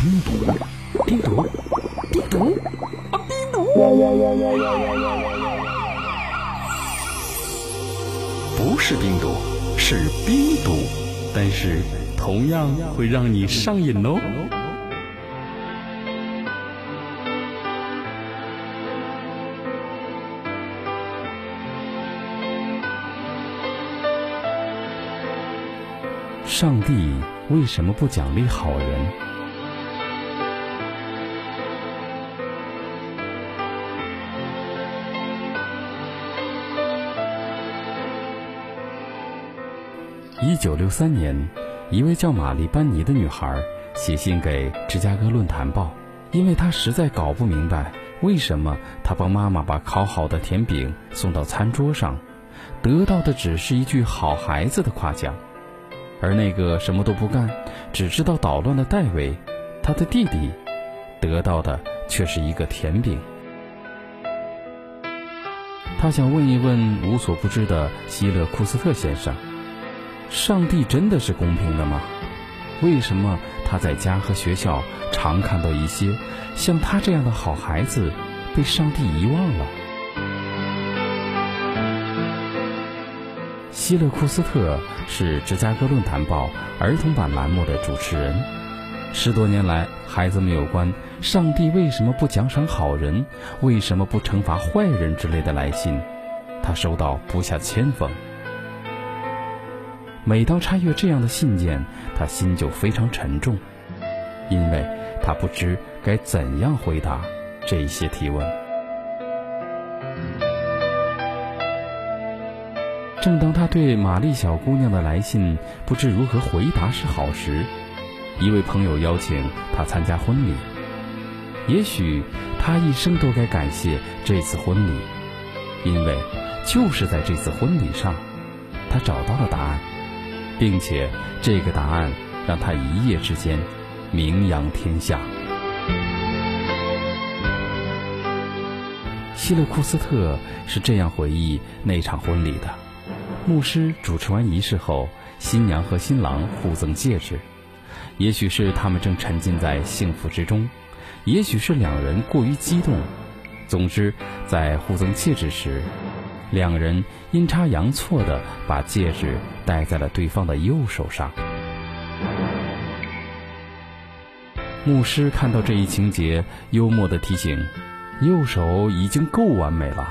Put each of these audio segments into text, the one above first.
冰毒，冰毒，冰毒，啊，冰毒！不是冰毒，是冰毒，但是同样会让你上瘾哦。上帝为什么不奖励好人？一九六三年，一位叫玛丽·班尼的女孩写信给《芝加哥论坛报》，因为她实在搞不明白为什么她帮妈妈把烤好的甜饼送到餐桌上，得到的只是一句“好孩子”的夸奖。而那个什么都不干、只知道捣乱的戴维，他的弟弟，得到的却是一个甜饼。他想问一问无所不知的希勒库斯特先生：上帝真的是公平的吗？为什么他在家和学校常看到一些像他这样的好孩子被上帝遗忘了？希勒库斯特是芝加哥论坛报儿童版栏目的主持人。十多年来，孩子们有关上帝为什么不奖赏好人、为什么不惩罚坏人之类的来信，他收到不下千封。每当查阅这样的信件，他心就非常沉重，因为他不知该怎样回答这些提问。正当他对玛丽小姑娘的来信不知如何回答是好时，一位朋友邀请他参加婚礼。也许他一生都该感谢这次婚礼，因为就是在这次婚礼上，他找到了答案，并且这个答案让他一夜之间名扬天下。希勒库斯特是这样回忆那场婚礼的。牧师主持完仪式后，新娘和新郎互赠戒指。也许是他们正沉浸在幸福之中，也许是两人过于激动。总之，在互赠戒指时，两人阴差阳错地把戒指戴在了对方的右手上。牧师看到这一情节，幽默地提醒：“右手已经够完美了。”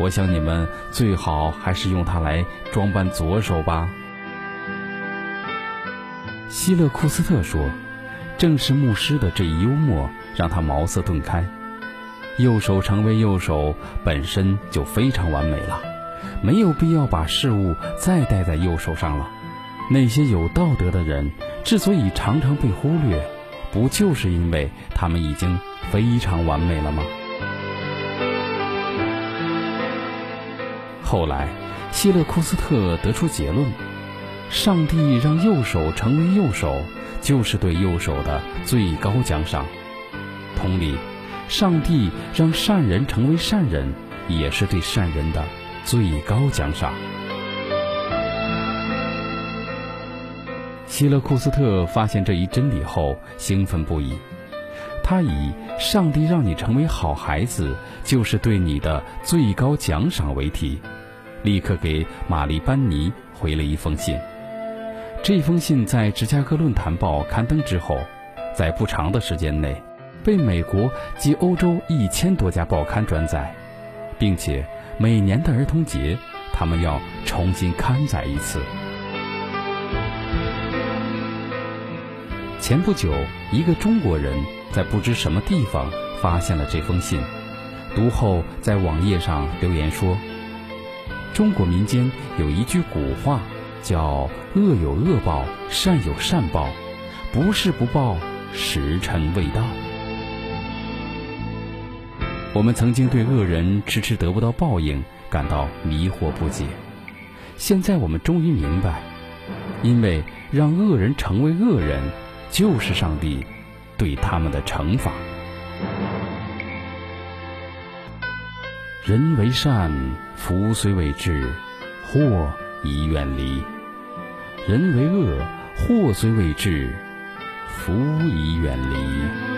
我想你们最好还是用它来装扮左手吧。希勒库斯特说：“正是牧师的这一幽默，让他茅塞顿开。右手成为右手本身就非常完美了，没有必要把事物再戴在右手上了。那些有道德的人之所以常常被忽略，不就是因为他们已经非常完美了吗？”后来，希勒库斯特得出结论：上帝让右手成为右手，就是对右手的最高奖赏。同理，上帝让善人成为善人，也是对善人的最高奖赏。希勒库斯特发现这一真理后，兴奋不已。他以“上帝让你成为好孩子，就是对你的最高奖赏”为题。立刻给玛丽·班尼回了一封信。这封信在《芝加哥论坛报》刊登之后，在不长的时间内，被美国及欧洲一千多家报刊转载，并且每年的儿童节，他们要重新刊载一次。前不久，一个中国人在不知什么地方发现了这封信，读后在网页上留言说。中国民间有一句古话，叫“恶有恶报，善有善报，不是不报，时辰未到。”我们曾经对恶人迟迟得不到报应感到迷惑不解，现在我们终于明白，因为让恶人成为恶人，就是上帝对他们的惩罚。人为善，福虽未至，祸已远离；人为恶，祸虽未至，福已远离。